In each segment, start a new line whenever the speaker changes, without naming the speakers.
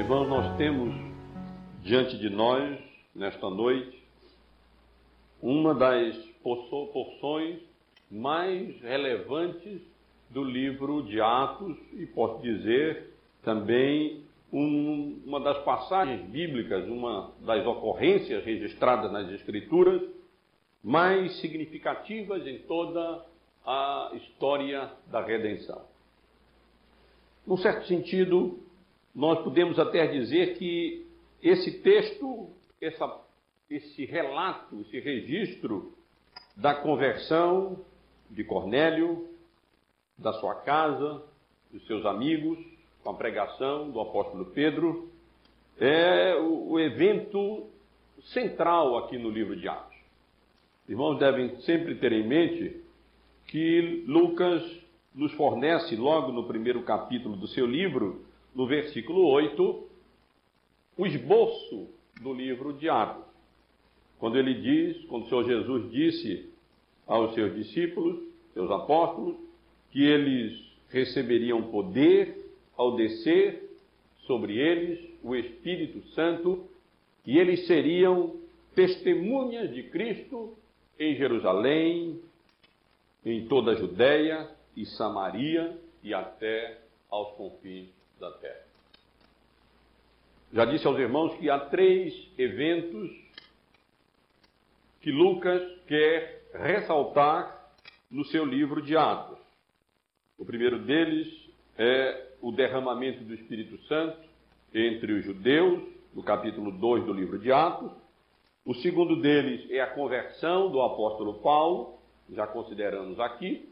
irmãos, nós temos diante de nós, nesta noite, uma das porções mais relevantes do livro de Atos e posso dizer também um, uma das passagens bíblicas, uma das ocorrências registradas nas Escrituras mais significativas em toda a história da redenção. Num certo sentido, nós podemos até dizer que esse texto, essa, esse relato, esse registro da conversão de Cornélio, da sua casa, dos seus amigos, com a pregação do apóstolo Pedro, é o, o evento central aqui no livro de Atos. Irmãos devem sempre ter em mente que Lucas nos fornece, logo no primeiro capítulo do seu livro, no versículo 8, o esboço do livro de Atos. Quando ele diz, quando o Senhor Jesus disse aos seus discípulos, seus apóstolos, que eles receberiam poder ao descer sobre eles o Espírito Santo e eles seriam testemunhas de Cristo em Jerusalém, em toda a Judéia e Samaria e até aos confins da terra. Já disse aos irmãos que há três eventos que Lucas quer ressaltar no seu livro de Atos. O primeiro deles é o derramamento do Espírito Santo entre os judeus, no capítulo 2 do livro de Atos. O segundo deles é a conversão do apóstolo Paulo, já consideramos aqui.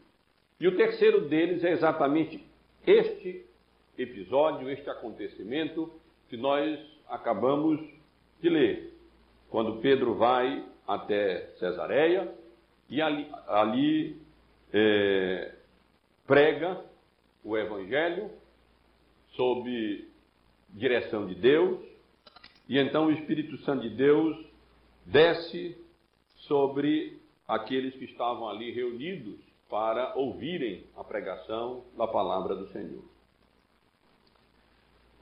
E o terceiro deles é exatamente este episódio, este acontecimento que nós acabamos de ler. Quando Pedro vai até Cesareia e ali, ali é, prega o Evangelho sob direção de Deus, e então o Espírito Santo de Deus desce sobre aqueles que estavam ali reunidos para ouvirem a pregação da palavra do Senhor.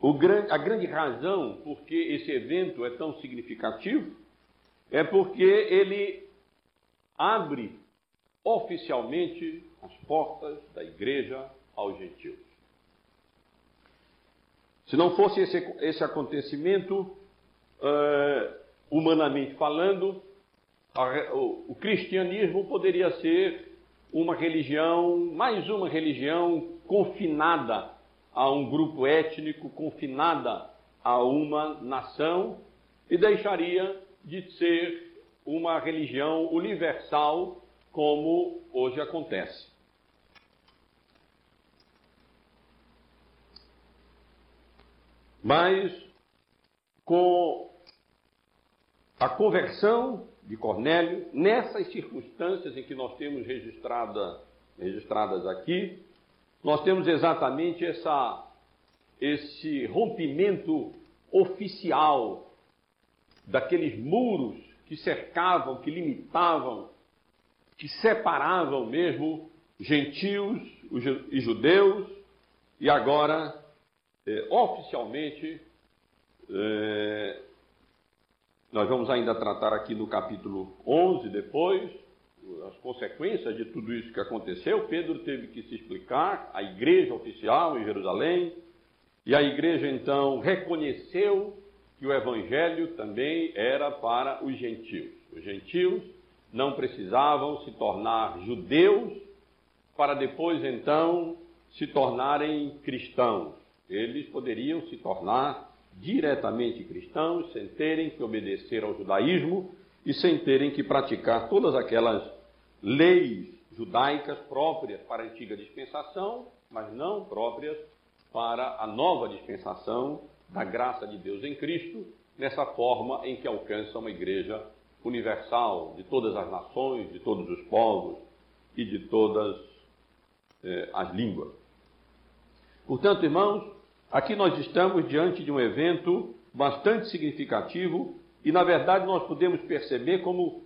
Grande, a grande razão por que esse evento é tão significativo é porque ele abre oficialmente as portas da igreja aos gentios. Se não fosse esse, esse acontecimento, uh, humanamente falando, a, o, o cristianismo poderia ser uma religião, mais uma religião confinada a um grupo étnico, confinada a uma nação, e deixaria de ser uma religião universal como hoje acontece. Mas com a conversão de Cornélio, nessas circunstâncias em que nós temos registrada, registradas aqui, nós temos exatamente essa, esse rompimento oficial daqueles muros que cercavam, que limitavam que separavam mesmo gentios e judeus, e agora, é, oficialmente, é, nós vamos ainda tratar aqui no capítulo 11 depois, as consequências de tudo isso que aconteceu. Pedro teve que se explicar, a igreja oficial em Jerusalém, e a igreja então reconheceu que o evangelho também era para os gentios. Os gentios não precisavam se tornar judeus para depois então se tornarem cristãos. Eles poderiam se tornar diretamente cristãos sem terem que obedecer ao judaísmo e sem terem que praticar todas aquelas leis judaicas próprias para a antiga dispensação, mas não próprias para a nova dispensação da graça de Deus em Cristo, nessa forma em que alcança uma igreja universal de todas as nações, de todos os povos e de todas eh, as línguas. Portanto, irmãos, aqui nós estamos diante de um evento bastante significativo e, na verdade, nós podemos perceber como,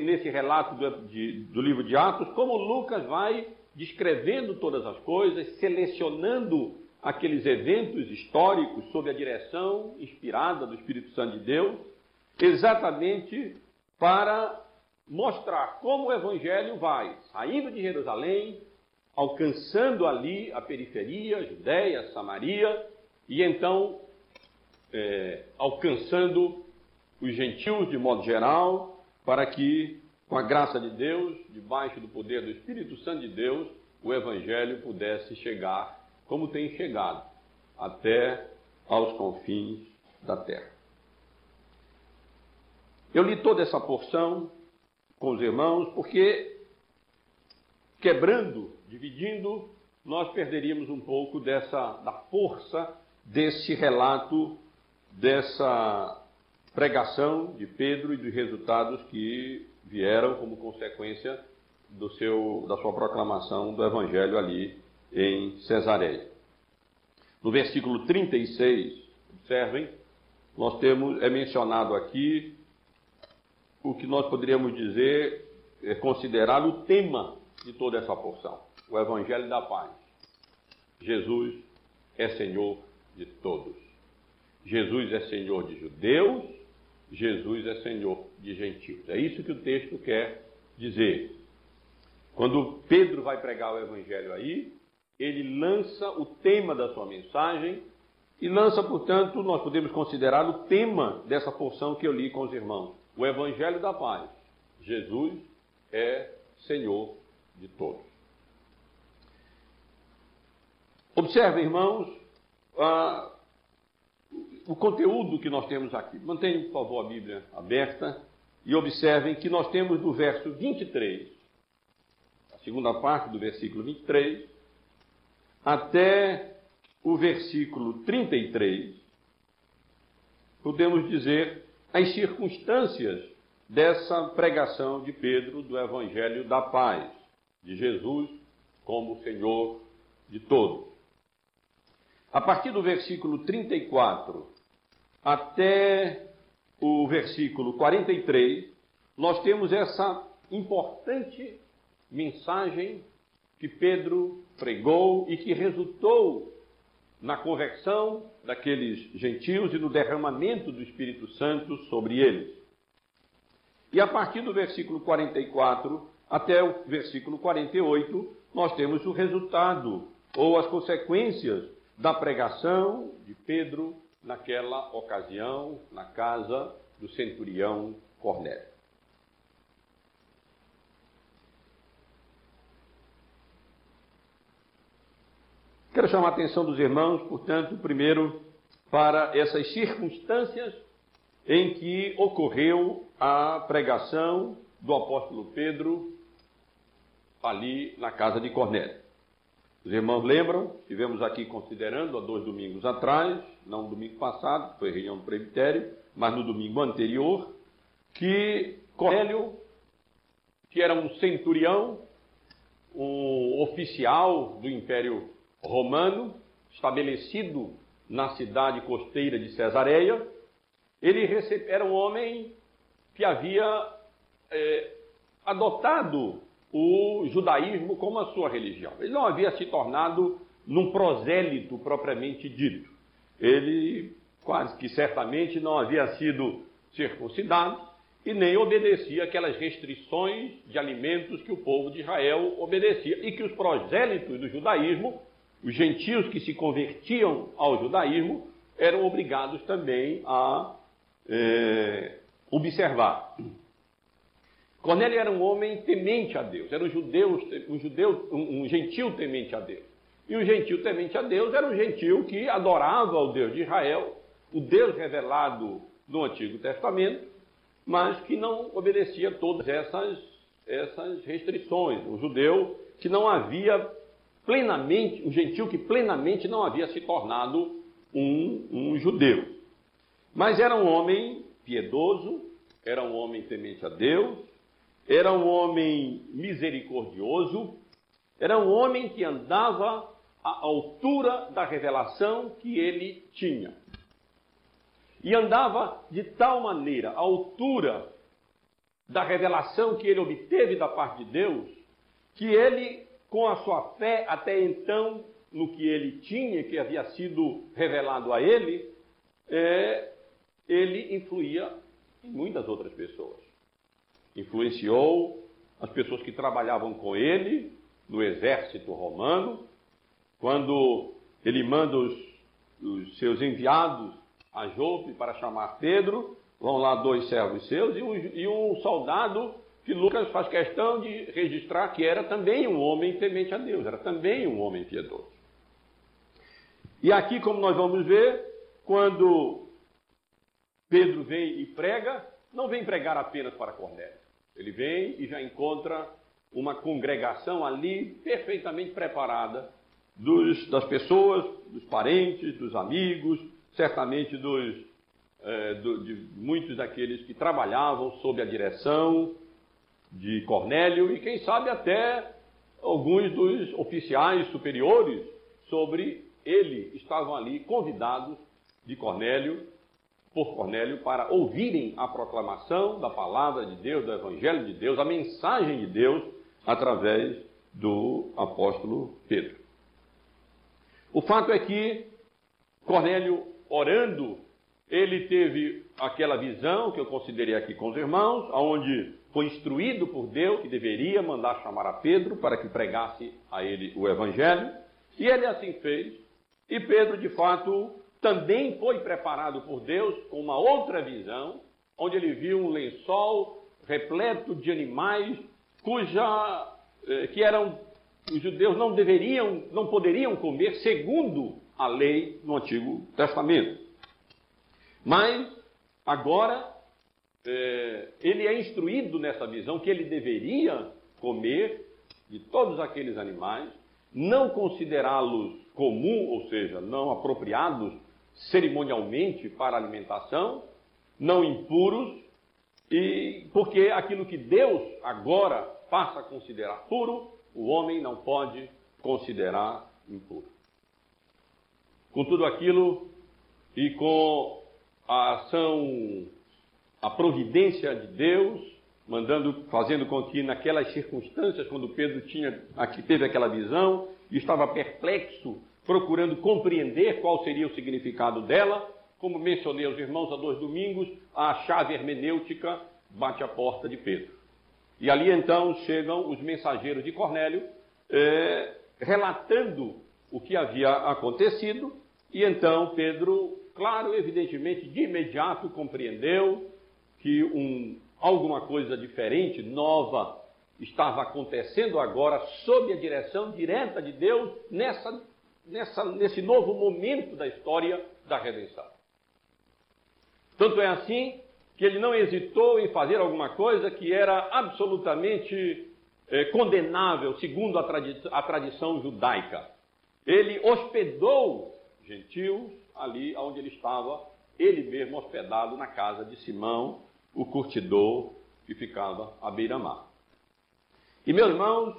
nesse relato do, de, do livro de Atos, como Lucas vai descrevendo todas as coisas, selecionando aqueles eventos históricos sob a direção inspirada do Espírito Santo de Deus, exatamente para mostrar como o Evangelho vai saindo de Jerusalém, alcançando ali a periferia, Judéia, Samaria, e então é, alcançando os gentios de modo geral, para que, com a graça de Deus, debaixo do poder do Espírito Santo de Deus, o Evangelho pudesse chegar, como tem chegado, até aos confins da terra. Eu li toda essa porção com os irmãos, porque quebrando, dividindo, nós perderíamos um pouco dessa da força desse relato, dessa pregação de Pedro e dos resultados que vieram como consequência do seu, da sua proclamação do Evangelho ali em Cesareia. No versículo 36, observem, nós temos, é mencionado aqui o que nós poderíamos dizer, é considerar o tema de toda essa porção: o Evangelho da Paz. Jesus é Senhor de todos. Jesus é Senhor de judeus, Jesus é Senhor de gentios. É isso que o texto quer dizer. Quando Pedro vai pregar o Evangelho aí, ele lança o tema da sua mensagem e lança, portanto, nós podemos considerar o tema dessa porção que eu li com os irmãos o Evangelho da Paz. Jesus é Senhor de todos. Observe, irmãos, ah, o conteúdo que nós temos aqui. Mantenham, por favor, a Bíblia aberta e observem que nós temos do verso 23, a segunda parte do versículo 23, até o versículo 33, podemos dizer as circunstâncias dessa pregação de Pedro do Evangelho da Paz, de Jesus como Senhor de todos. A partir do versículo 34 até o versículo 43, nós temos essa importante mensagem que Pedro pregou e que resultou na conversão daqueles gentios e no derramamento do Espírito Santo sobre eles. E a partir do versículo 44 até o versículo 48, nós temos o resultado ou as consequências da pregação de Pedro naquela ocasião na casa do centurião Cornélio. Quero chamar a atenção dos irmãos, portanto, primeiro para essas circunstâncias em que ocorreu a pregação do apóstolo Pedro ali na casa de Cornélio. Os irmãos lembram, estivemos aqui considerando há dois domingos atrás, não domingo passado, foi reunião do presbitério, mas no domingo anterior, que Cornélio, que era um centurião, um oficial do Império romano, estabelecido na cidade costeira de Cesareia. Ele era um homem que havia é, adotado o judaísmo como a sua religião. Ele não havia se tornado num prosélito propriamente dito. Ele quase que certamente não havia sido circuncidado e nem obedecia aquelas restrições de alimentos que o povo de Israel obedecia e que os prosélitos do judaísmo os gentios que se convertiam ao judaísmo eram obrigados também a é, observar. Cornélio era um homem temente a Deus, era um judeu, um, judeu, um, um gentil temente a Deus. E o gentil temente a Deus era um gentil que adorava o Deus de Israel, o Deus revelado no Antigo Testamento, mas que não obedecia todas essas, essas restrições. Um judeu que não havia plenamente, um gentil que plenamente não havia se tornado um, um judeu. Mas era um homem piedoso, era um homem temente a Deus, era um homem misericordioso, era um homem que andava à altura da revelação que ele tinha. E andava de tal maneira à altura da revelação que ele obteve da parte de Deus, que ele com a sua fé, até então no que ele tinha, que havia sido revelado a ele, é, ele influía em muitas outras pessoas. Influenciou as pessoas que trabalhavam com ele no exército romano, quando ele manda os, os seus enviados a Jope para chamar Pedro, vão lá dois servos seus e um, e um soldado que Lucas faz questão de registrar que era também um homem temente a Deus, era também um homem piedoso. E aqui, como nós vamos ver, quando Pedro vem e prega, não vem pregar apenas para Cornélio. Ele vem e já encontra uma congregação ali perfeitamente preparada dos, das pessoas, dos parentes, dos amigos, certamente dos, é, do, de muitos daqueles que trabalhavam sob a direção de Cornélio e, quem sabe, até alguns dos oficiais superiores sobre ele. Estavam ali convidados de Cornélio, por Cornélio, para ouvirem a proclamação da palavra de Deus, do Evangelho de Deus, a mensagem de Deus através do apóstolo Pedro. O fato é que Cornélio, orando, ele teve aquela visão que eu considerei aqui com os irmãos, aonde foi instruído por Deus que deveria mandar chamar a Pedro para que pregasse a ele o evangelho, e ele assim fez. E Pedro, de fato, também foi preparado por Deus com uma outra visão, onde ele viu um lençol repleto de animais cuja eh, que eram os judeus não deveriam, não poderiam comer segundo a lei no Antigo Testamento. Mas agora é, ele é instruído nessa visão que ele deveria comer de todos aqueles animais, não considerá-los comum, ou seja, não apropriados cerimonialmente para alimentação, não impuros, e porque aquilo que Deus agora passa a considerar puro, o homem não pode considerar impuro. Com tudo aquilo e com a ação a providência de Deus, mandando, fazendo com que naquelas circunstâncias, quando Pedro tinha, aqui teve aquela visão e estava perplexo, procurando compreender qual seria o significado dela, como mencionei aos irmãos há dois domingos, a chave hermenêutica bate a porta de Pedro. E ali então chegam os mensageiros de Cornélio, eh, relatando o que havia acontecido, e então Pedro, claro, evidentemente, de imediato compreendeu que um, alguma coisa diferente, nova, estava acontecendo agora sob a direção direta de Deus nessa, nessa, nesse novo momento da história da redenção. Tanto é assim que ele não hesitou em fazer alguma coisa que era absolutamente eh, condenável, segundo a, tradi a tradição judaica. Ele hospedou gentios ali onde ele estava, ele mesmo hospedado na casa de Simão, o curtidor que ficava à beira-mar. E, meus irmãos,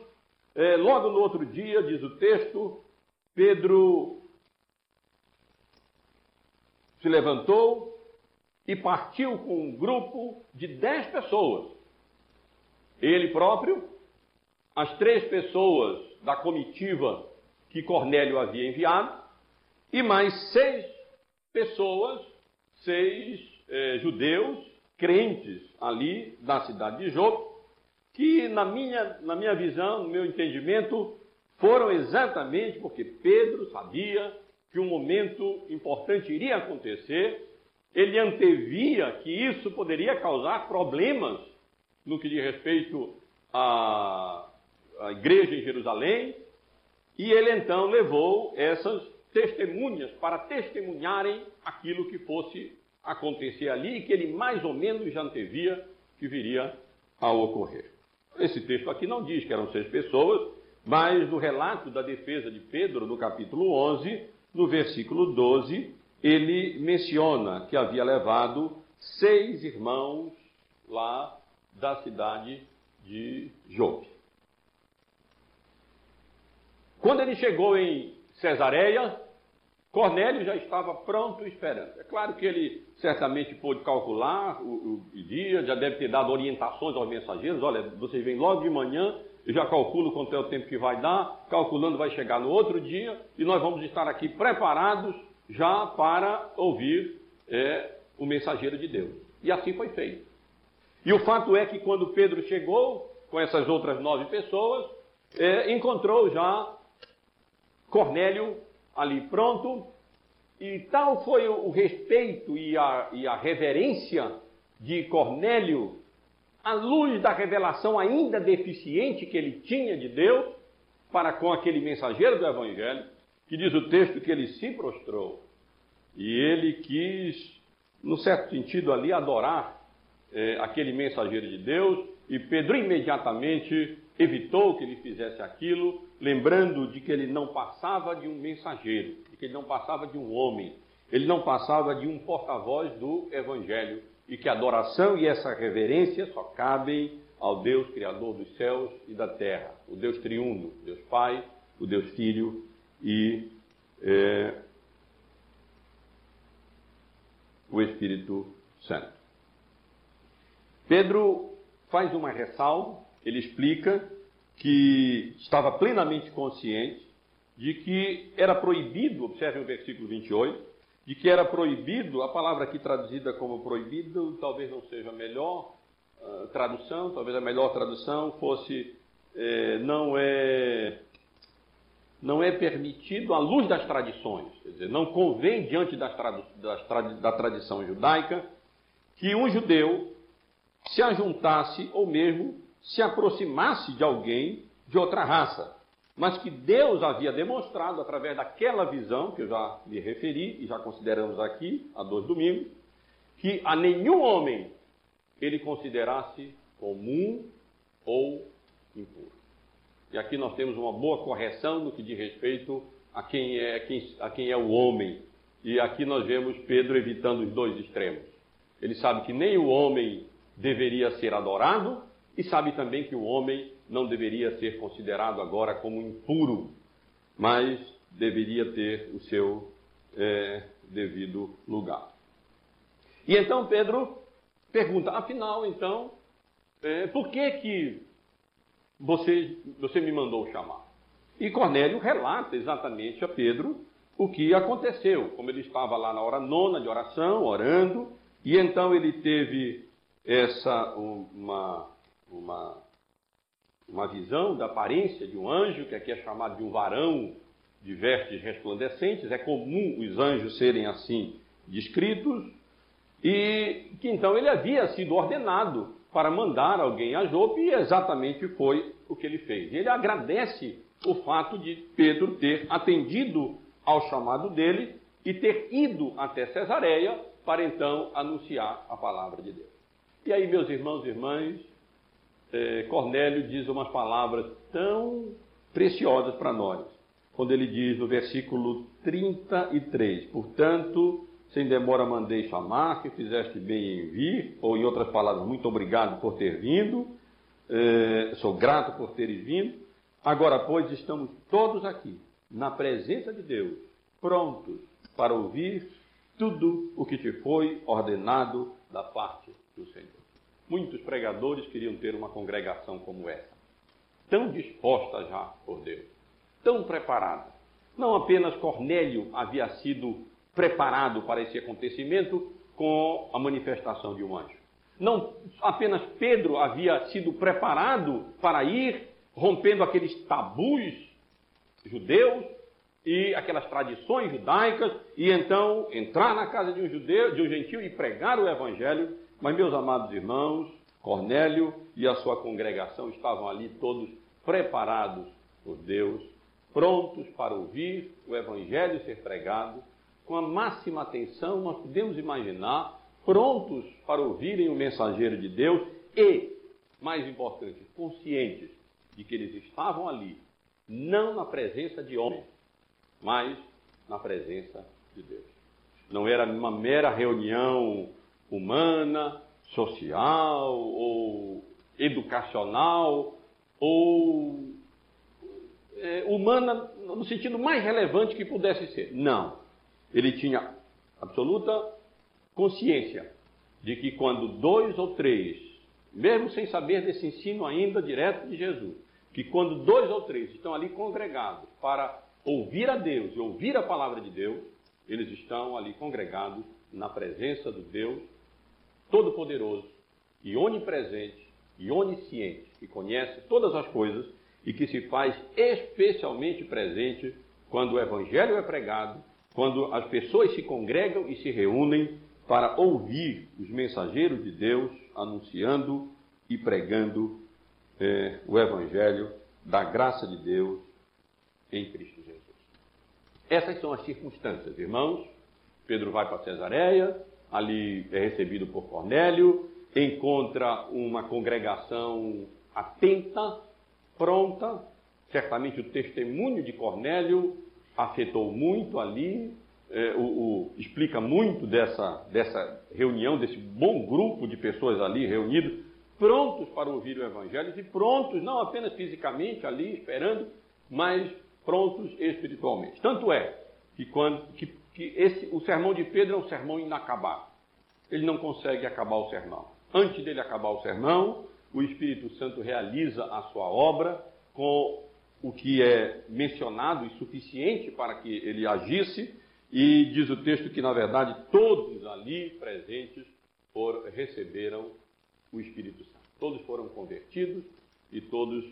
é, logo no outro dia, diz o texto, Pedro se levantou e partiu com um grupo de dez pessoas. Ele próprio, as três pessoas da comitiva que Cornélio havia enviado, e mais seis pessoas, seis é, judeus crentes ali da cidade de Jope, que na minha, na minha visão, no meu entendimento, foram exatamente porque Pedro sabia que um momento importante iria acontecer, ele antevia que isso poderia causar problemas no que diz respeito à, à igreja em Jerusalém, e ele então levou essas testemunhas para testemunharem aquilo que fosse acontecer ali e que ele mais ou menos já antevia que viria a ocorrer. Esse texto aqui não diz que eram seis pessoas, mas no relato da defesa de Pedro, no capítulo 11, no versículo 12, ele menciona que havia levado seis irmãos lá da cidade de Jope. Quando ele chegou em Cesareia, Cornélio já estava pronto esperando. É claro que ele certamente pôde calcular o, o, dia, já deve ter dado orientações aos mensageiros. Olha, vocês vêm logo de manhã, eu já calculo quanto é o tempo que vai dar, calculando vai chegar no outro dia, e nós vamos estar aqui preparados já para ouvir é, o mensageiro de Deus. E assim foi feito. E o fato é que quando Pedro chegou com essas outras nove pessoas, é, encontrou já Cornélio ali pronto, e tal foi o respeito e a, e a reverência de Cornélio, à luz da revelação ainda deficiente que ele tinha de Deus, para com aquele mensageiro do Evangelho, que diz o texto que ele se prostrou. E ele quis, no certo sentido ali, adorar é, aquele mensageiro de Deus, e Pedro imediatamente evitou que ele fizesse aquilo, lembrando de que ele não passava de um mensageiro, de que ele não passava de um homem, ele não passava de um porta-voz do Evangelho, e que a adoração e essa reverência só cabem ao Deus Criador dos céus e da terra, o Deus triuno, Deus Pai, o Deus Filho e é, o Espírito Santo. Pedro faz uma ressalva, ele explica que estava plenamente consciente de que era proibido, observe o versículo 28, de que era proibido, a palavra aqui traduzida como proibido talvez não seja a melhor uh, tradução, talvez a melhor tradução fosse eh, não é não é permitido à luz das tradições, quer dizer, não convém diante das tradu das trad da tradição judaica que um judeu se ajuntasse ou mesmo se aproximasse de alguém de outra raça, mas que Deus havia demonstrado através daquela visão que eu já me referi e já consideramos aqui há dois domingos, que a nenhum homem ele considerasse comum ou impuro. E aqui nós temos uma boa correção no que diz respeito a quem é, quem, a quem é o homem. E aqui nós vemos Pedro evitando os dois extremos. Ele sabe que nem o homem deveria ser adorado, e sabe também que o homem não deveria ser considerado agora como impuro, mas deveria ter o seu é, devido lugar. E então Pedro pergunta, afinal, então, é, por que que você, você me mandou chamar? E Cornélio relata exatamente a Pedro o que aconteceu, como ele estava lá na hora nona de oração, orando, e então ele teve essa uma, uma, uma visão da aparência de um anjo, que aqui é chamado de um varão de vestes resplandecentes, é comum os anjos serem assim descritos, e que então ele havia sido ordenado para mandar alguém a Jope, e exatamente foi o que ele fez. Ele agradece o fato de Pedro ter atendido ao chamado dele e ter ido até Cesareia para então anunciar a palavra de Deus. E aí, meus irmãos e irmãs, é, Cornélio diz umas palavras tão preciosas para nós, quando ele diz no versículo 33: Portanto, sem demora mandei chamar, que fizeste bem em vir, ou em outras palavras, muito obrigado por ter vindo, é, sou grato por teres vindo. Agora, pois, estamos todos aqui, na presença de Deus, prontos para ouvir tudo o que te foi ordenado da parte do Senhor. Muitos pregadores queriam ter uma congregação como essa, tão disposta já por Deus, tão preparada. Não apenas Cornélio havia sido preparado para esse acontecimento com a manifestação de um anjo. Não apenas Pedro havia sido preparado para ir rompendo aqueles tabus judeus e aquelas tradições judaicas e então entrar na casa de um judeu, de um gentio e pregar o evangelho mas, meus amados irmãos, Cornélio e a sua congregação estavam ali todos preparados por Deus, prontos para ouvir o Evangelho ser pregado, com a máxima atenção, nós podemos imaginar, prontos para ouvirem o mensageiro de Deus e, mais importante, conscientes de que eles estavam ali, não na presença de homens, mas na presença de Deus. Não era uma mera reunião humana, social ou educacional ou é, humana no sentido mais relevante que pudesse ser. Não. Ele tinha absoluta consciência de que quando dois ou três, mesmo sem saber desse ensino ainda direto de Jesus, que quando dois ou três estão ali congregados para ouvir a Deus e ouvir a palavra de Deus, eles estão ali congregados na presença do Deus Todo-Poderoso e onipresente e onisciente, que conhece todas as coisas e que se faz especialmente presente quando o Evangelho é pregado, quando as pessoas se congregam e se reúnem para ouvir os mensageiros de Deus anunciando e pregando é, o Evangelho da graça de Deus em Cristo Jesus. Essas são as circunstâncias, irmãos. Pedro vai para Cesareia, ali é recebido por Cornélio, encontra uma congregação atenta, pronta. Certamente o testemunho de Cornélio afetou muito ali, é, o, o, explica muito dessa, dessa reunião, desse bom grupo de pessoas ali reunidos, prontos para ouvir o Evangelho e prontos, não apenas fisicamente ali esperando, mas prontos espiritualmente. Tanto é que, quando, que, que esse, o sermão de Pedro é um sermão inacabado. Ele não consegue acabar o sermão. Antes dele acabar o sermão, o Espírito Santo realiza a sua obra com o que é mencionado e suficiente para que ele agisse, e diz o texto que, na verdade, todos ali presentes foram, receberam o Espírito Santo. Todos foram convertidos e todos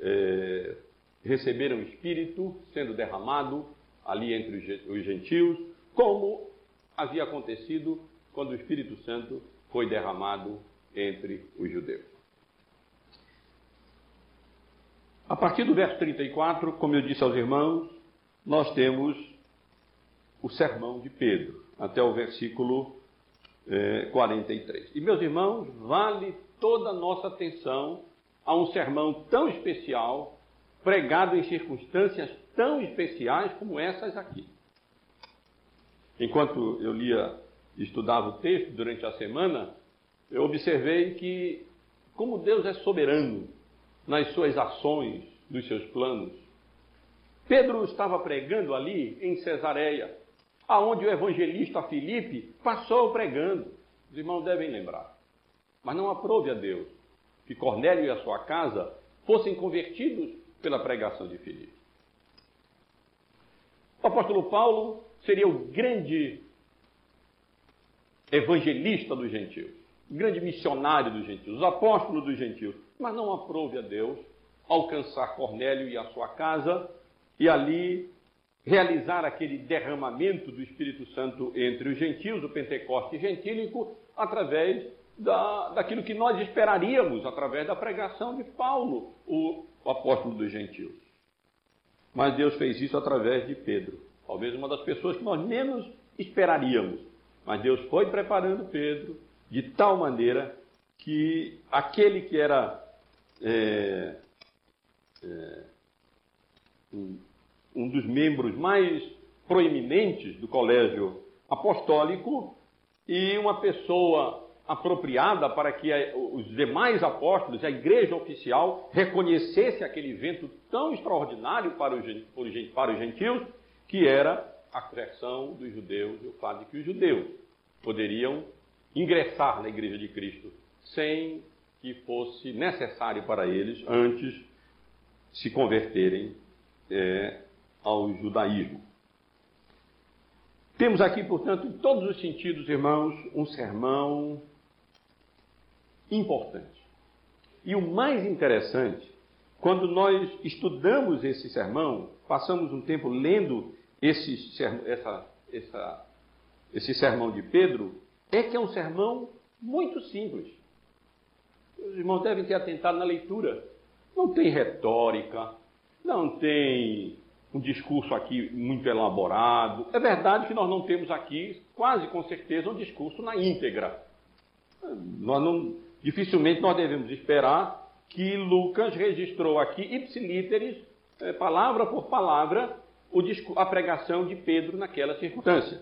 é, receberam o Espírito sendo derramado ali entre os gentios, como havia acontecido quando o Espírito Santo foi derramado entre os judeus. A partir do verso 34, como eu disse aos irmãos, nós temos o sermão de Pedro, até o versículo é, 43. E, meus irmãos, vale toda a nossa atenção a um sermão tão especial, pregado em circunstâncias tão especiais como essas aqui. Enquanto eu lia estudava o texto durante a semana, eu observei que, como Deus é soberano nas suas ações, nos seus planos, Pedro estava pregando ali em Cesareia, aonde o evangelista Filipe passou pregando. Os irmãos devem lembrar. Mas não aprove a Deus que Cornélio e a sua casa fossem convertidos pela pregação de Filipe. O apóstolo Paulo seria o grande evangelista dos gentios, grande missionário dos gentios, os apóstolos dos gentios, mas não aprove a Deus alcançar Cornélio e a sua casa e ali realizar aquele derramamento do Espírito Santo entre os gentios, o Pentecoste gentílico, através da, daquilo que nós esperaríamos, através da pregação de Paulo, o, o apóstolo dos gentios. Mas Deus fez isso através de Pedro, talvez uma das pessoas que nós menos esperaríamos. Mas Deus foi preparando Pedro de tal maneira que aquele que era é, é, um, um dos membros mais proeminentes do colégio apostólico e uma pessoa apropriada para que os demais apóstolos, a igreja oficial, reconhecesse aquele evento tão extraordinário para os, para os gentios, que era a conversão dos judeus e o fato de que os judeus poderiam ingressar na igreja de Cristo sem que fosse necessário para eles antes se converterem é, ao judaísmo. Temos aqui, portanto, em todos os sentidos, irmãos, um sermão importante. E o mais interessante, quando nós estudamos esse sermão, passamos um tempo lendo esse, essa, essa, esse sermão de Pedro, é que é um sermão muito simples. Os irmãos devem ter atentado na leitura. Não tem retórica, não tem um discurso aqui muito elaborado. É verdade que nós não temos aqui, quase com certeza, um discurso na íntegra. Nós não, dificilmente nós devemos esperar que Lucas registrou aqui ipsilíteres, eh, palavra por palavra, a pregação de Pedro naquela circunstância.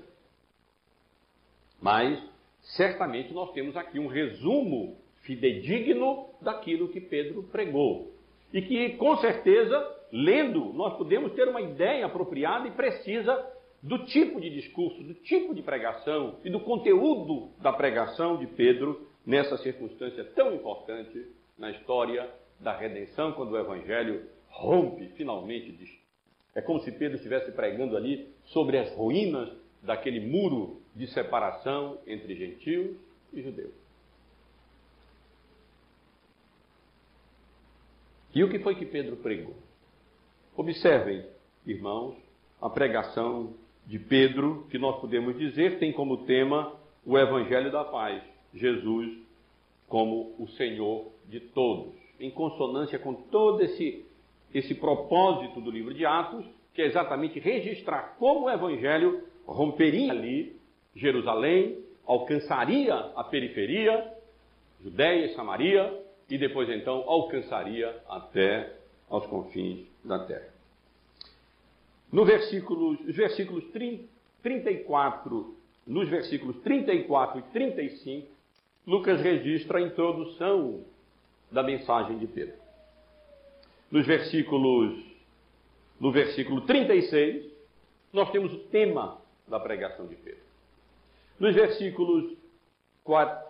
Mas, certamente, nós temos aqui um resumo fidedigno daquilo que Pedro pregou. E que, com certeza, lendo, nós podemos ter uma ideia apropriada e precisa do tipo de discurso, do tipo de pregação e do conteúdo da pregação de Pedro nessa circunstância tão importante na história da redenção, quando o Evangelho rompe finalmente. É como se Pedro estivesse pregando ali sobre as ruínas daquele muro de separação entre gentios e judeus. E o que foi que Pedro pregou? Observem, irmãos, a pregação de Pedro, que nós podemos dizer tem como tema o Evangelho da Paz, Jesus como o Senhor de todos, em consonância com todo esse, esse propósito do livro de Atos, que é exatamente registrar como o Evangelho romperia ali Jerusalém, alcançaria a periferia, Judéia e Samaria, e depois então alcançaria até aos confins da terra. No versículos, os versículos 34, nos versículos 34 e 35, Lucas registra a introdução da mensagem de Pedro. Nos versículos, no versículo 36, nós temos o tema da pregação de Pedro. Nos versículos 4,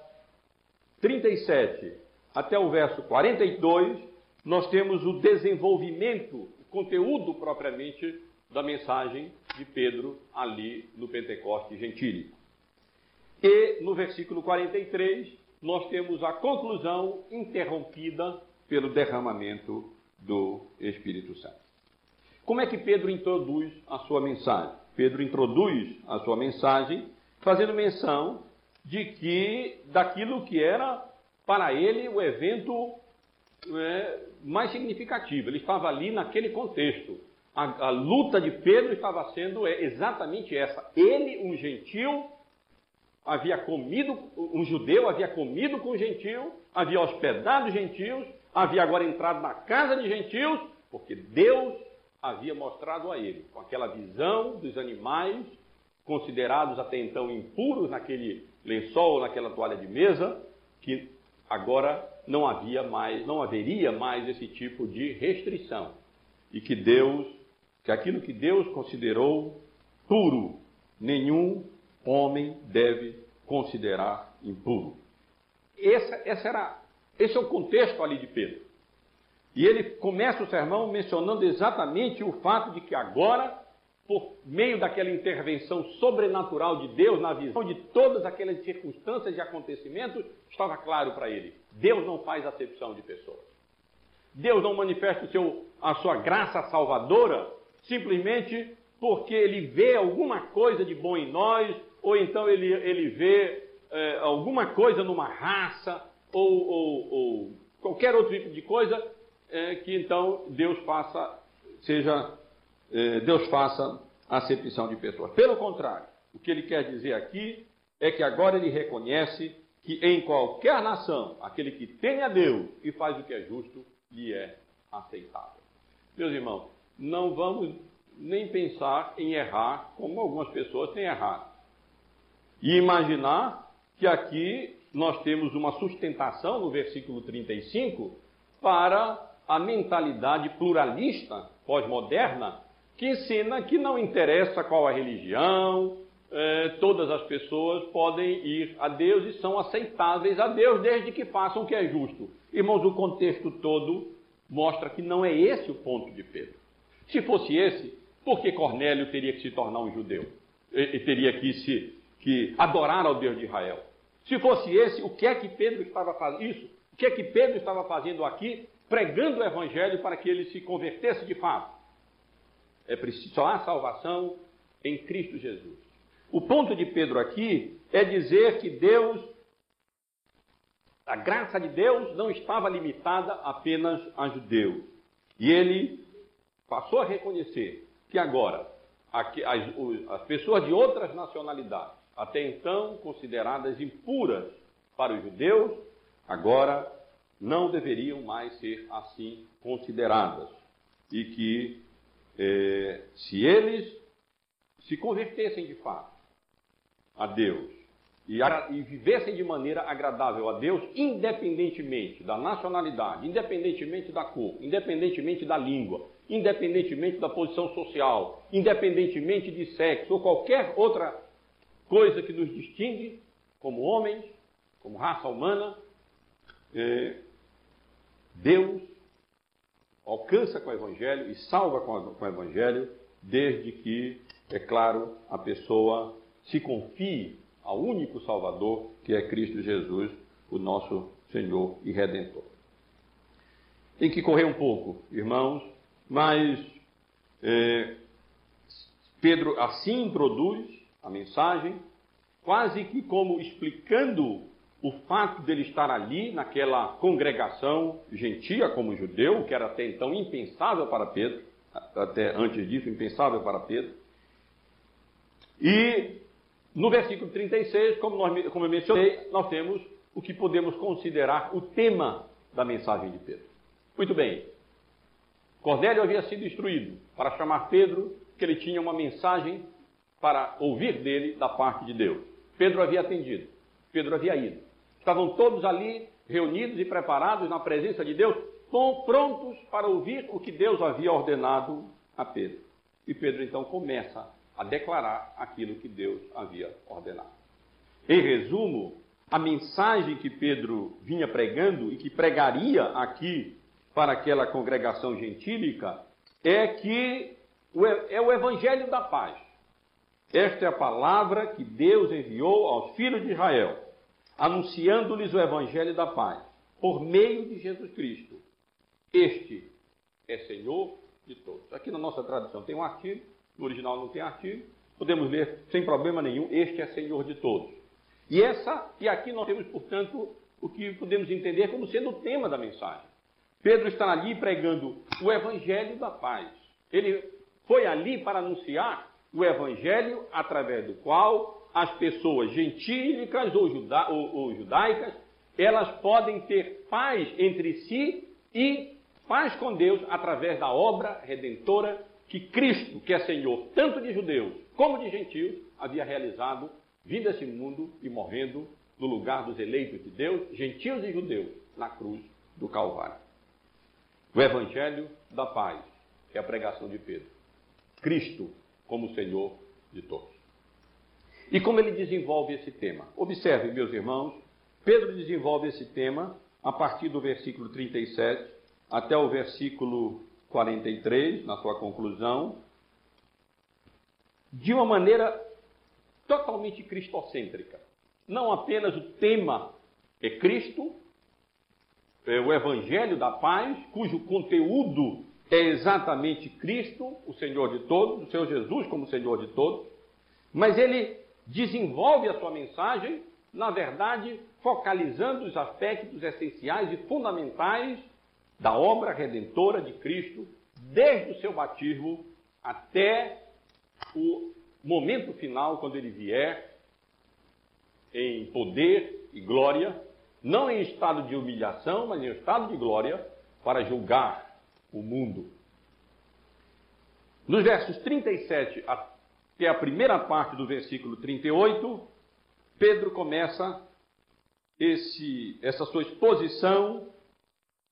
37 até o verso 42, nós temos o desenvolvimento, o conteúdo propriamente da mensagem de Pedro ali no Pentecoste gentílico. E no versículo 43, nós temos a conclusão interrompida pelo derramamento do Espírito Santo. Como é que Pedro introduz a sua mensagem? Pedro introduz a sua mensagem fazendo menção de que daquilo que era para ele o evento é, mais significativo. Ele estava ali naquele contexto. A, a luta de Pedro estava sendo é, exatamente essa. Ele, um gentil, havia comido, um judeu havia comido com gentil, havia hospedado gentios, havia agora entrado na casa de gentios, porque Deus havia mostrado a ele, com aquela visão dos animais considerados até então impuros naquele lençol, naquela toalha de mesa, que agora não havia mais, não haveria mais esse tipo de restrição. E que Deus, que aquilo que Deus considerou puro, nenhum homem deve considerar impuro. Esse, essa era, esse é o contexto ali de Pedro. E ele começa o sermão mencionando exatamente o fato de que agora por meio daquela intervenção sobrenatural de Deus na visão de todas aquelas circunstâncias e acontecimentos, estava claro para ele: Deus não faz acepção de pessoas. Deus não manifesta seu, a sua graça salvadora simplesmente porque ele vê alguma coisa de bom em nós, ou então ele, ele vê é, alguma coisa numa raça, ou, ou, ou, qualquer outro tipo de coisa, é, que então Deus faça, seja eh, Deus faça acepção de pessoas. Pelo contrário, o que ele quer dizer aqui é que agora ele reconhece que em qualquer nação, aquele que tem a Deus e faz o que é justo, lhe é aceitável. Meus irmãos, não vamos nem pensar em errar como algumas pessoas têm errado. E imaginar que aqui nós temos uma sustentação no versículo 35 para a mentalidade pluralista pós-moderna que ensina que não interessa qual a religião, é, todas as pessoas podem ir a Deus e são aceitáveis a Deus desde que façam o que é justo. Irmãos, o contexto todo mostra que não é esse o ponto de Pedro. Se fosse esse, por que Cornélio teria que se tornar um judeu? E, e teria que se que adorar ao Deus de Israel? Se fosse esse, o que é que Pedro estava fazendo? Isso, o que é que Pedro estava fazendo aqui, pregando o evangelho para que ele se convertesse de fato? É preciso, só há salvação em Cristo Jesus. O ponto de Pedro aqui é dizer que Deus, a graça de Deus não estava limitada apenas a judeus. E ele passou a reconhecer que agora as, as pessoas de outras nacionalidades, até então consideradas impuras para os judeus, agora não deveriam mais ser assim consideradas. E que é, se eles se convertessem de fato a Deus e, a, e, vivessem de maneira agradável a Deus, independentemente da nacionalidade, independentemente da cor, independentemente da língua, independentemente da posição social, independentemente de sexo ou qualquer outra coisa que nos distingue como homens, como raça humana, é, Deus alcança com o Evangelho e salva com, a, com o Evangelho, desde que, é claro, a pessoa se confie ao único Salvador, que é Cristo Jesus, o nosso Senhor e Redentor. Tem que correr um pouco, irmãos, mas é, Pedro assim introduz a mensagem, quase que como explicando o fato dele estar ali, naquela congregação gentia como judeu, que era até então impensável para Pedro, até antes disso, impensável para Pedro. E no versículo 36, como, nós, como eu mencionei, nós temos o que podemos considerar o tema da mensagem de Pedro. Muito bem. Cornélio havia sido instruído para chamar Pedro, que ele tinha uma mensagem para ouvir dele da parte de Deus. Pedro havia atendido. Pedro havia ido. Estavam todos ali reunidos e preparados na presença de Deus, prontos para ouvir o que Deus havia ordenado a Pedro. E Pedro então começa a declarar aquilo que Deus havia ordenado. Em resumo, a mensagem que Pedro vinha pregando e que pregaria aqui para aquela congregação gentílica é que é o evangelho da paz. Esta é a palavra que Deus enviou aos filhos de Israel, anunciando-lhes o evangelho da paz, por meio de Jesus Cristo. Este é Senhor de todos. Aqui na nossa tradução tem um artigo no original não tem artigo, podemos ler sem problema nenhum, este é Senhor de todos. E essa, e aqui nós temos, portanto, o que podemos entender como sendo o tema da mensagem. Pedro está ali pregando o evangelho da paz. Ele foi ali para anunciar o evangelho através do qual as pessoas gentílicas ou, juda, ou, ou judaicas, elas podem ter paz entre si e paz com Deus através da obra redentora que Cristo, que é Senhor tanto de judeus como de gentios, havia realizado, vindo a esse mundo e morrendo no lugar dos eleitos de Deus, gentios e judeus, na cruz do Calvário. O Evangelho da paz é a pregação de Pedro. Cristo como Senhor de todos. E como ele desenvolve esse tema? Observe, meus irmãos, Pedro desenvolve esse tema a partir do versículo 37 até o versículo 43, na sua conclusão, de uma maneira totalmente cristocêntrica. Não apenas o tema é Cristo, é o Evangelho da Paz, cujo conteúdo é exatamente Cristo, o Senhor de todos, o Senhor Jesus como Senhor de todos, mas ele desenvolve a sua mensagem, na verdade, focalizando os aspectos essenciais e fundamentais da obra redentora de Cristo, desde o seu batismo até o momento final, quando ele vier em poder e glória, não em estado de humilhação, mas em estado de glória, para julgar o mundo. Nos versos 37 até a primeira parte do versículo 38, Pedro começa esse, essa sua exposição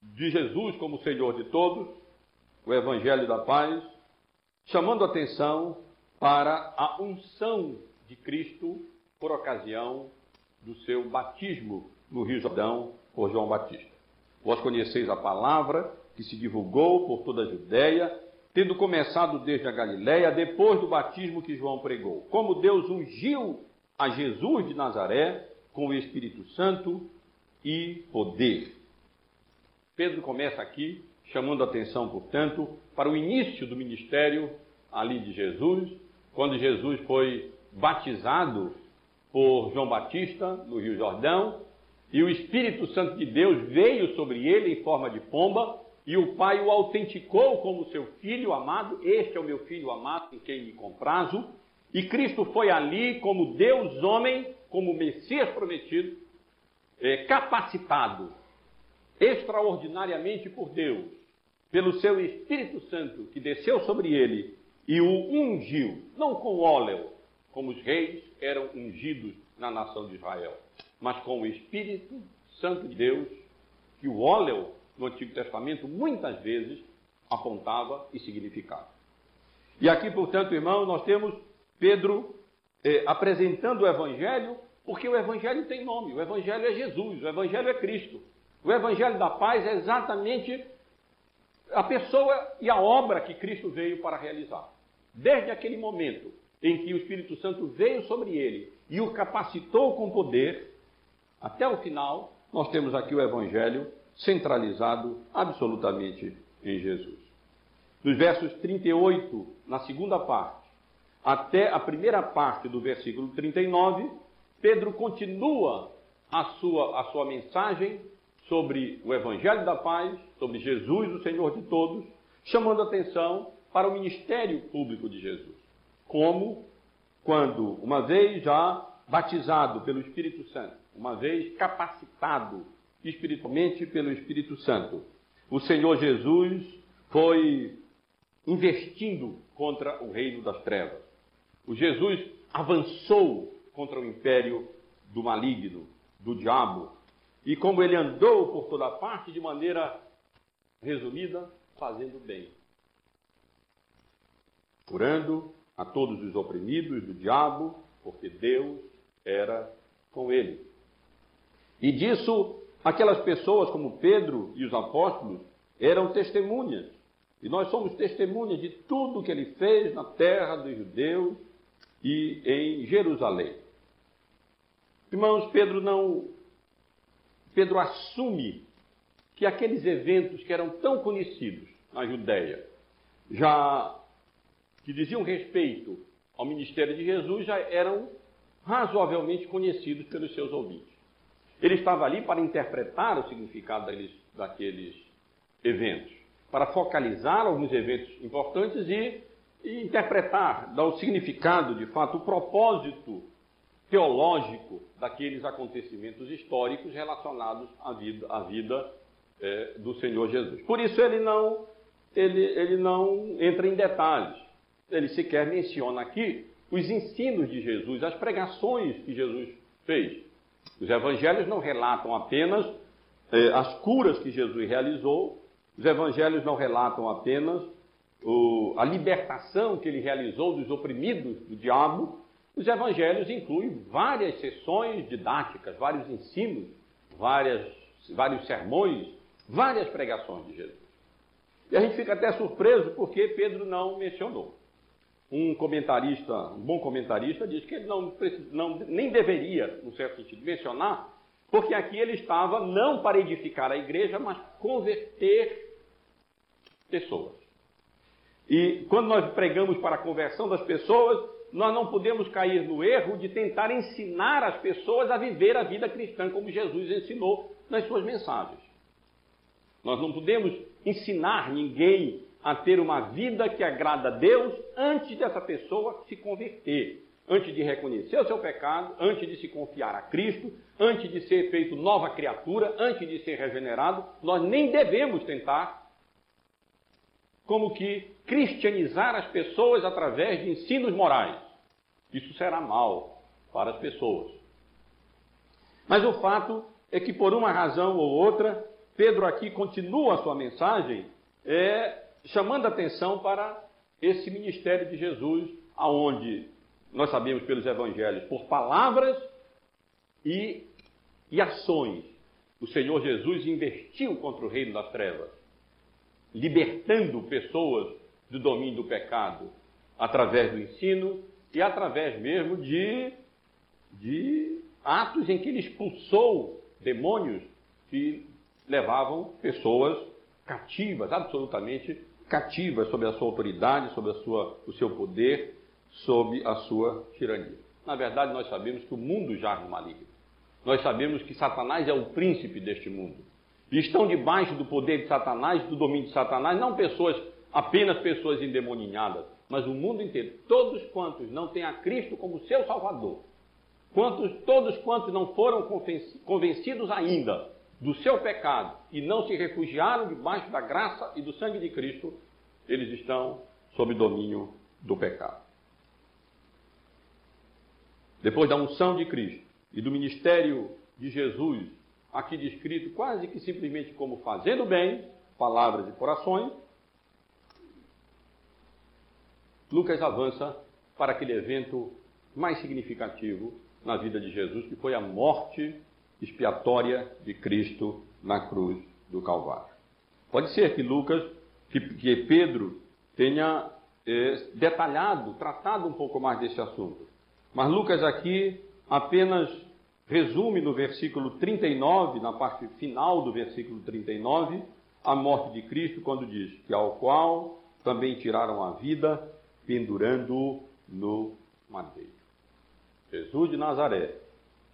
de Jesus como Senhor de todos, o Evangelho da Paz, chamando atenção para a unção de Cristo por ocasião do seu batismo no Rio Jordão por João Batista. Vós conheceis a palavra que se divulgou por toda a Judéia, tendo começado desde a Galiléia, depois do batismo que João pregou. Como Deus ungiu a Jesus de Nazaré com o Espírito Santo e poder Pedro começa aqui chamando a atenção, portanto, para o início do ministério ali de Jesus, quando Jesus foi batizado por João Batista no Rio Jordão, e o Espírito Santo de Deus veio sobre ele em forma de pomba, e o Pai o autenticou como seu filho amado, este é o meu filho amado em quem me comprazo, e Cristo foi ali como Deus homem, como Messias prometido, é, capacitado extraordinariamente por Deus, pelo seu Espírito Santo que desceu sobre ele e o ungiu, não com óleo, como os reis eram ungidos na nação de Israel, mas com o Espírito Santo de Deus, que o óleo no Antigo Testamento muitas vezes apontava e significava. E aqui, portanto, irmão, nós temos Pedro eh, apresentando o Evangelho, porque o Evangelho tem nome, o Evangelho é Jesus, o Evangelho é Cristo. O Evangelho da Paz é exatamente a pessoa e a obra que Cristo veio para realizar. Desde aquele momento em que o Espírito Santo veio sobre ele e o capacitou com poder, até o final, nós temos aqui o Evangelho centralizado absolutamente em Jesus. Dos versos 38, na segunda parte, até a primeira parte do versículo 39, Pedro continua a sua, a sua mensagem sobre o Evangelho da Paz, sobre Jesus, o Senhor de todos, chamando atenção para o ministério público de Jesus. Como quando, uma vez já batizado pelo Espírito Santo, uma vez capacitado espiritualmente pelo Espírito Santo, o Senhor Jesus foi investindo contra o reino das trevas. O Jesus avançou contra o império do maligno, do diabo, e como ele andou por toda parte de maneira resumida, fazendo bem. Curando a todos os oprimidos do diabo, porque Deus era com ele. E disso, aquelas pessoas como Pedro e os apóstolos eram testemunhas. E nós somos testemunhas de tudo que ele fez na terra dos judeus e em Jerusalém. Irmãos, Pedro não Pedro assume que aqueles eventos que eram tão conhecidos na Judéia, já que diziam respeito ao ministério de Jesus, já eram razoavelmente conhecidos pelos seus ouvintes. Ele estava ali para interpretar o significado daqueles, eventos, para focalizar alguns eventos importantes e, e interpretar, dar o significado, de fato, o propósito teológico daqueles acontecimentos históricos relacionados à vida, à vida é, do Senhor Jesus. Por isso ele não, ele, ele não entra em detalhes. Ele sequer menciona aqui os ensinos de Jesus, as pregações que Jesus fez. Os evangelhos não relatam apenas é, as curas que Jesus realizou, os evangelhos não relatam apenas o, a libertação que ele realizou dos oprimidos do diabo, os evangelhos incluem várias sessões didáticas, vários ensinos, várias, vários sermões, várias pregações de Jesus. E a gente fica até surpreso porque Pedro não mencionou. Um comentarista, um bom comentarista, diz que ele não, não nem deveria, no certo sentido, mencionar, porque aqui ele estava não para edificar a igreja, mas converter pessoas. E quando nós pregamos para a conversão das pessoas, nós não podemos cair no erro de tentar ensinar as pessoas a viver a vida cristã como Jesus ensinou nas suas mensagens. Nós não podemos ensinar ninguém a ter uma vida que agrada a Deus antes dessa pessoa se converter, antes de reconhecer o seu pecado, antes de se confiar a Cristo, antes de ser feito nova criatura, antes de ser regenerado. Nós nem devemos tentar, como que, cristianizar as pessoas através de ensinos morais isso será mal para as pessoas. Mas o fato é que, por uma razão ou outra, Pedro aqui continua a sua mensagem é, chamando atenção para esse ministério de Jesus, aonde nós sabemos pelos evangelhos, por palavras e, e ações, o Senhor Jesus investiu contra o reino das trevas, libertando pessoas do domínio do pecado através do ensino e através mesmo de, de atos em que ele expulsou demônios que levavam pessoas cativas, absolutamente cativas, sob a sua autoridade, sob a sua, o seu poder, sob a sua tirania. Na verdade, nós sabemos que o mundo já no maligno. Nós sabemos que Satanás é o príncipe deste mundo. E estão debaixo do poder de Satanás, do domínio de Satanás, não pessoas, apenas pessoas endemoninhadas, mas o mundo inteiro, todos quantos não têm a Cristo como seu Salvador, quantos, todos quantos não foram convencidos ainda do seu pecado e não se refugiaram debaixo da graça e do sangue de Cristo, eles estão sob domínio do pecado. Depois da unção de Cristo e do ministério de Jesus, aqui descrito quase que simplesmente como fazendo bem, palavras e corações, Lucas avança para aquele evento mais significativo na vida de Jesus, que foi a morte expiatória de Cristo na cruz do Calvário. Pode ser que Lucas que, que Pedro tenha é, detalhado, tratado um pouco mais desse assunto. Mas Lucas aqui apenas resume no versículo 39, na parte final do versículo 39, a morte de Cristo, quando diz que ao qual também tiraram a vida, pendurando-o no madeiro. Jesus de Nazaré,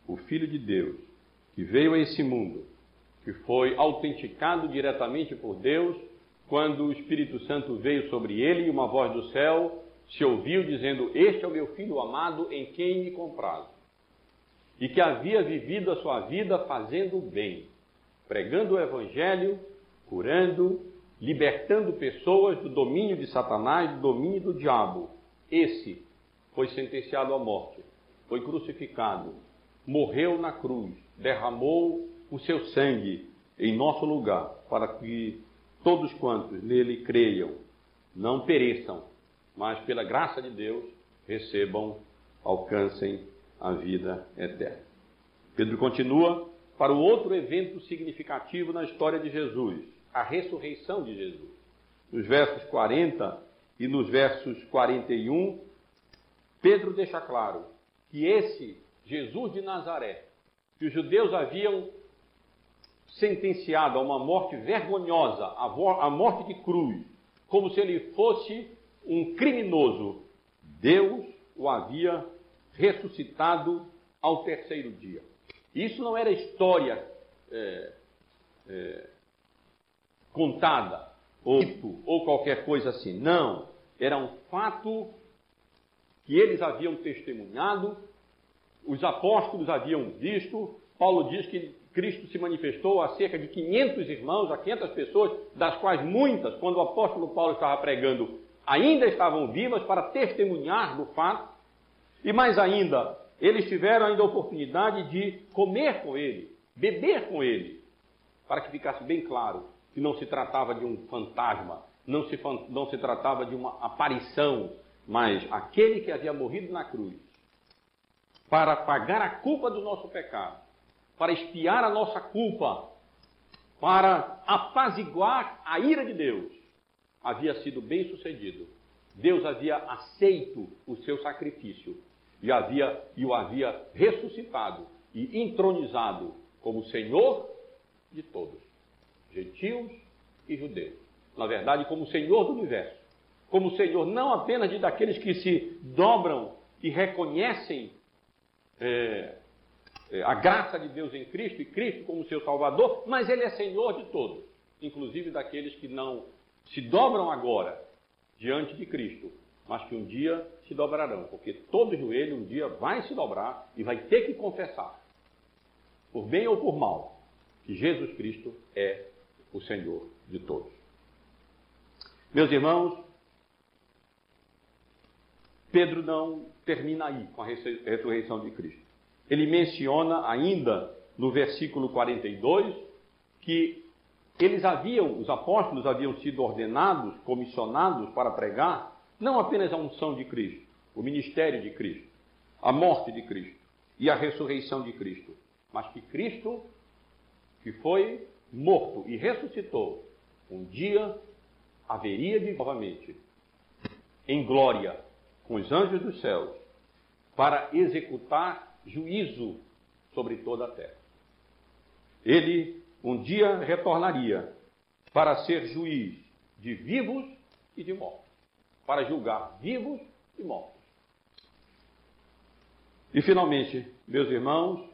o Filho de Deus, que veio a esse mundo, que foi autenticado diretamente por Deus, quando o Espírito Santo veio sobre ele e uma voz do céu se ouviu dizendo: Este é o meu filho amado em quem me comprazo. E que havia vivido a sua vida fazendo o bem, pregando o Evangelho, curando, libertando pessoas do domínio de Satanás, do domínio do diabo. Esse foi sentenciado à morte, foi crucificado, morreu na cruz, derramou o seu sangue em nosso lugar, para que todos quantos nele creiam não pereçam, mas pela graça de Deus recebam, alcancem a vida eterna. Pedro continua para o outro evento significativo na história de Jesus, a ressurreição de Jesus. Nos versos 40 e nos versos 41, Pedro deixa claro que esse Jesus de Nazaré, que os judeus haviam sentenciado a uma morte vergonhosa, a morte de cruz, como se ele fosse um criminoso, Deus o havia ressuscitado ao terceiro dia. Isso não era história é, é, contada ou, ou qualquer coisa assim. Não. Era um fato que eles haviam testemunhado, os apóstolos haviam visto. Paulo diz que Cristo se manifestou a cerca de 500 irmãos, a 500 pessoas, das quais muitas, quando o apóstolo Paulo estava pregando, ainda estavam vivas para testemunhar do fato. E mais ainda, eles tiveram ainda a oportunidade de comer com ele, beber com ele, para que ficasse bem claro que não se tratava de um fantasma, não se, não se tratava de uma aparição, mas aquele que havia morrido na cruz para pagar a culpa do nosso pecado, para expiar a nossa culpa, para apaziguar a ira de Deus, havia sido bem sucedido. Deus havia aceito o seu sacrifício e, havia, e o havia ressuscitado e entronizado como Senhor de todos gentios e judeus. Na verdade, como Senhor do universo. Como Senhor não apenas de daqueles que se dobram e reconhecem é, é, a graça de Deus em Cristo e Cristo como seu Salvador, mas Ele é Senhor de todos, inclusive daqueles que não se dobram agora diante de Cristo, mas que um dia se dobrarão, porque todo joelho um dia vai se dobrar e vai ter que confessar, por bem ou por mal, que Jesus Cristo é o Senhor de todos. Meus irmãos, Pedro não termina aí com a ressurreição de Cristo. Ele menciona ainda no versículo 42 que eles haviam, os apóstolos haviam sido ordenados, comissionados para pregar não apenas a unção de Cristo, o ministério de Cristo, a morte de Cristo e a ressurreição de Cristo, mas que Cristo, que foi morto e ressuscitou, um dia haveria de novamente, em glória, com os anjos dos céus, para executar juízo sobre toda a terra. Ele um dia retornaria para ser juiz de vivos e de mortos, para julgar vivos e mortos. E finalmente, meus irmãos,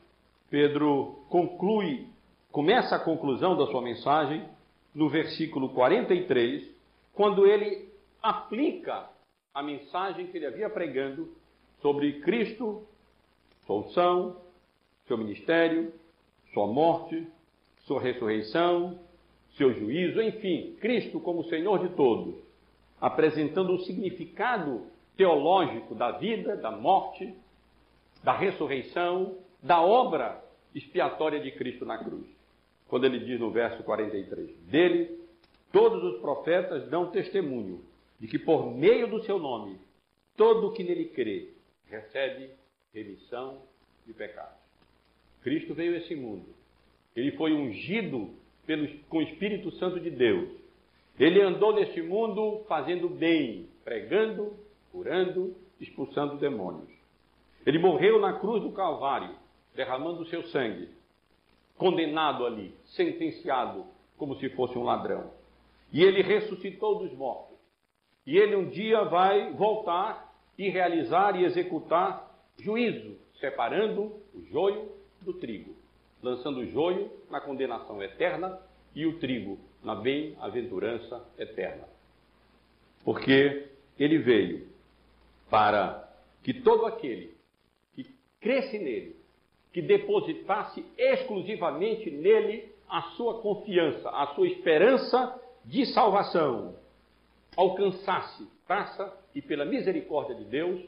Pedro conclui começa a conclusão da sua mensagem no versículo 43, quando ele aplica a mensagem que ele havia pregando sobre Cristo, sua unção, seu ministério, sua morte, sua ressurreição, seu juízo, enfim, Cristo como Senhor de todos, apresentando o significado teológico da vida, da morte, da ressurreição, da obra expiatória de Cristo na cruz. Quando ele diz no verso 43: Dele, todos os profetas dão testemunho de que por meio do seu nome, todo o que nele crê recebe remissão de pecados. Cristo veio a esse mundo. Ele foi ungido pelo, com o Espírito Santo de Deus. Ele andou neste mundo fazendo bem, pregando, curando, expulsando demônios. Ele morreu na cruz do Calvário, derramando o seu sangue, condenado ali, sentenciado como se fosse um ladrão. E ele ressuscitou dos mortos. E ele um dia vai voltar e realizar e executar juízo, separando o joio do trigo, lançando o joio na condenação eterna e o trigo na bem-aventurança eterna. Porque ele veio para que todo aquele que cresce nele, que depositasse exclusivamente nele a sua confiança, a sua esperança de salvação, alcançasse, graça e pela misericórdia de Deus,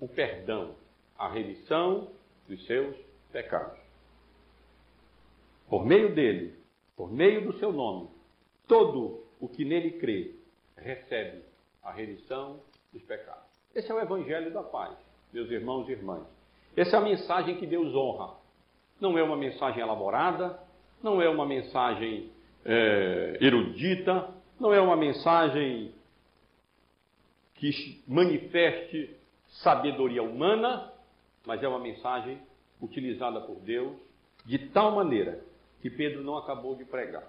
o perdão, a remissão dos seus pecados. Por meio dele, por meio do seu nome, todo o que nele crê recebe a remissão dos pecados. Esse é o Evangelho da paz, meus irmãos e irmãs. Essa é a mensagem que Deus honra. Não é uma mensagem elaborada, não é uma mensagem é, erudita, não é uma mensagem que manifeste sabedoria humana, mas é uma mensagem utilizada por Deus de tal maneira que Pedro não acabou de pregar.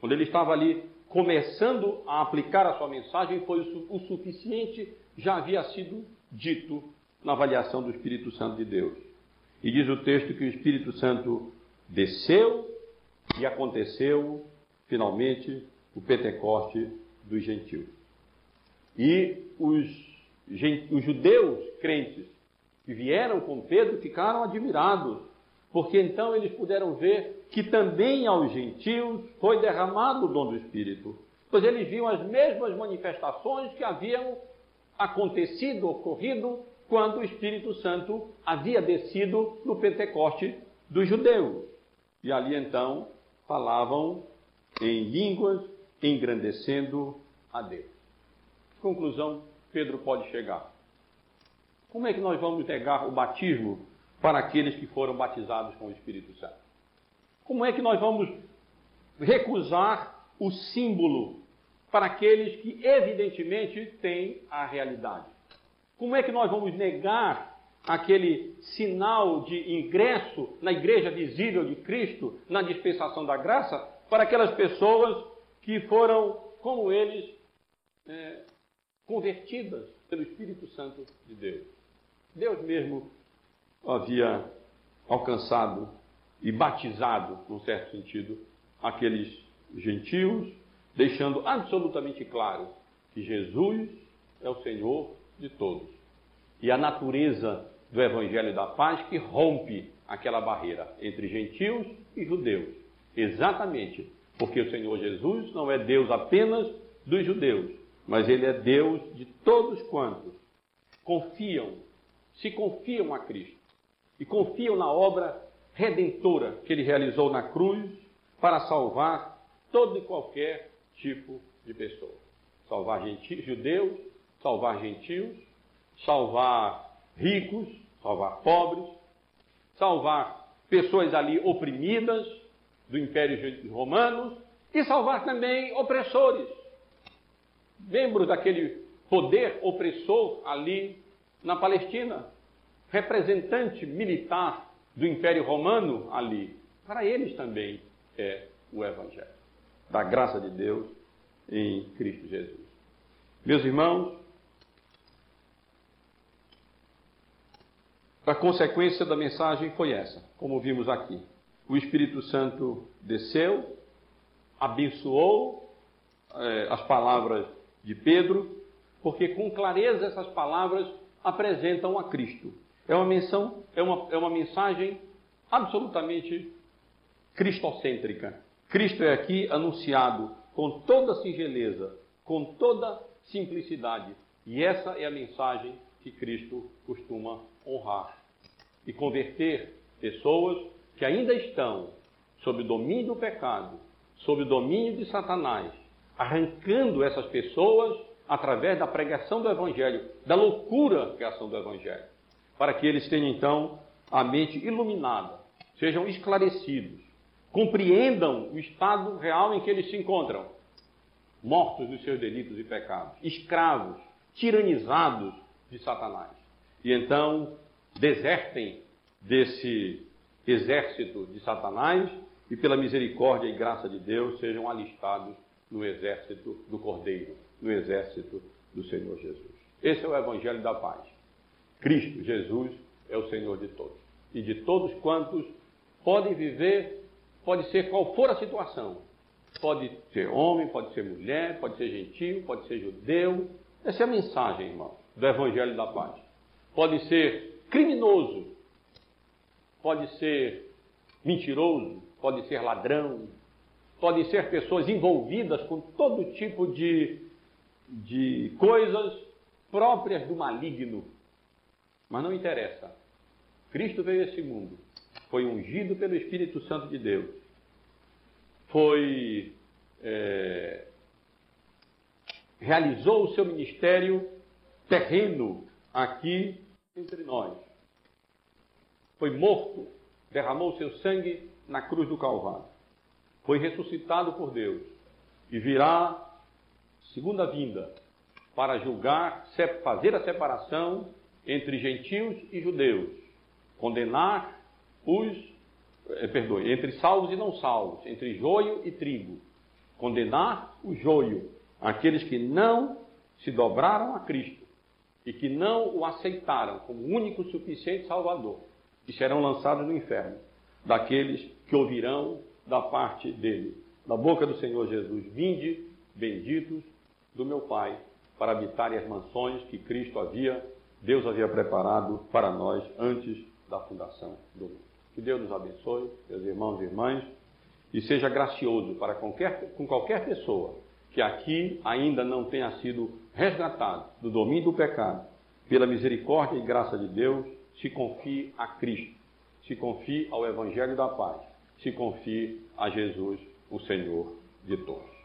Quando ele estava ali começando a aplicar a sua mensagem, foi o suficiente, já havia sido dito na avaliação do Espírito Santo de Deus. E diz o texto que o Espírito Santo desceu e aconteceu finalmente o Pentecoste dos gentios. E os, os judeus crentes que vieram com Pedro ficaram admirados, porque então eles puderam ver que também aos gentios foi derramado o dom do Espírito. Pois eles viam as mesmas manifestações que haviam acontecido, ocorrido, quando o Espírito Santo havia descido no Pentecoste dos judeus. E ali então falavam em línguas, engrandecendo a Deus. Conclusão, Pedro pode chegar. Como é que nós vamos negar o batismo para aqueles que foram batizados com o Espírito Santo? Como é que nós vamos recusar o símbolo para aqueles que evidentemente têm a realidade? Como é que nós vamos negar aquele sinal de ingresso na igreja visível de Cristo, na dispensação da graça, para aquelas pessoas que foram, como eles, é, convertidas pelo Espírito Santo de Deus. Deus mesmo havia alcançado e batizado, num certo sentido, aqueles gentios, deixando absolutamente claro que Jesus é o Senhor de todos. E a natureza do Evangelho da Paz que rompe aquela barreira entre gentios e judeus. Exatamente porque o Senhor Jesus não é Deus apenas dos judeus, mas Ele é Deus de todos quantos confiam, se confiam a Cristo e confiam na obra redentora que Ele realizou na cruz para salvar todo e qualquer tipo de pessoa. Salvar gentios, judeus, salvar gentios, salvar ricos, salvar pobres, salvar pessoas ali oprimidas do Império Romano e salvar também opressores, membros daquele poder opressor ali na Palestina, representante militar do Império Romano ali. Para eles também é o Evangelho da graça de Deus em Cristo Jesus. Meus irmãos, A consequência da mensagem foi essa, como vimos aqui. O Espírito Santo desceu, abençoou eh, as palavras de Pedro, porque com clareza essas palavras apresentam a Cristo. É uma, menção, é uma, é uma mensagem absolutamente cristocêntrica. Cristo é aqui anunciado com toda singeleza, com toda simplicidade. E essa é a mensagem que Cristo costuma honrar e converter pessoas que ainda estão sob domínio do pecado, sob domínio de Satanás, arrancando essas pessoas através da pregação do Evangelho, da loucura que é a ação do Evangelho, para que eles tenham então a mente iluminada, sejam esclarecidos, compreendam o estado real em que eles se encontram. mortos nos seus delitos e pecados, escravos, tiranizados de Satanás. E então desertem desse exército de Satanás e, pela misericórdia e graça de Deus, sejam alistados no exército do Cordeiro, no exército do Senhor Jesus. Esse é o Evangelho da paz. Cristo, Jesus, é o Senhor de todos. E de todos quantos podem viver, pode ser qual for a situação. Pode ser homem, pode ser mulher, pode ser gentil, pode ser judeu. Essa é a mensagem, irmão, do Evangelho da paz. Pode ser criminoso, pode ser mentiroso, pode ser ladrão, pode ser pessoas envolvidas com todo tipo de, de coisas próprias do maligno. Mas não interessa. Cristo veio a esse mundo, foi ungido pelo Espírito Santo de Deus, foi. É, realizou o seu ministério terreno aqui entre nós. Foi morto, derramou seu sangue na cruz do Calvário. Foi ressuscitado por Deus e virá segunda vinda para julgar, fazer a separação entre gentios e judeus, condenar os, eh, perdoe, entre salvos e não salvos, entre joio e trigo, condenar o joio, aqueles que não se dobraram a Cristo e que não o aceitaram como único suficiente Salvador, e serão lançados no inferno, daqueles que ouvirão da parte dele, da boca do Senhor Jesus: Vinde, benditos do meu Pai, para habitarem as mansões que Cristo havia, Deus havia preparado para nós antes da fundação do mundo. Que Deus nos abençoe, meus irmãos e irmãs, e seja gracioso para qualquer, com qualquer pessoa que aqui ainda não tenha sido resgatado do domínio do pecado, pela misericórdia e graça de Deus, se confie a Cristo, se confie ao Evangelho da paz, se confie a Jesus, o Senhor de todos.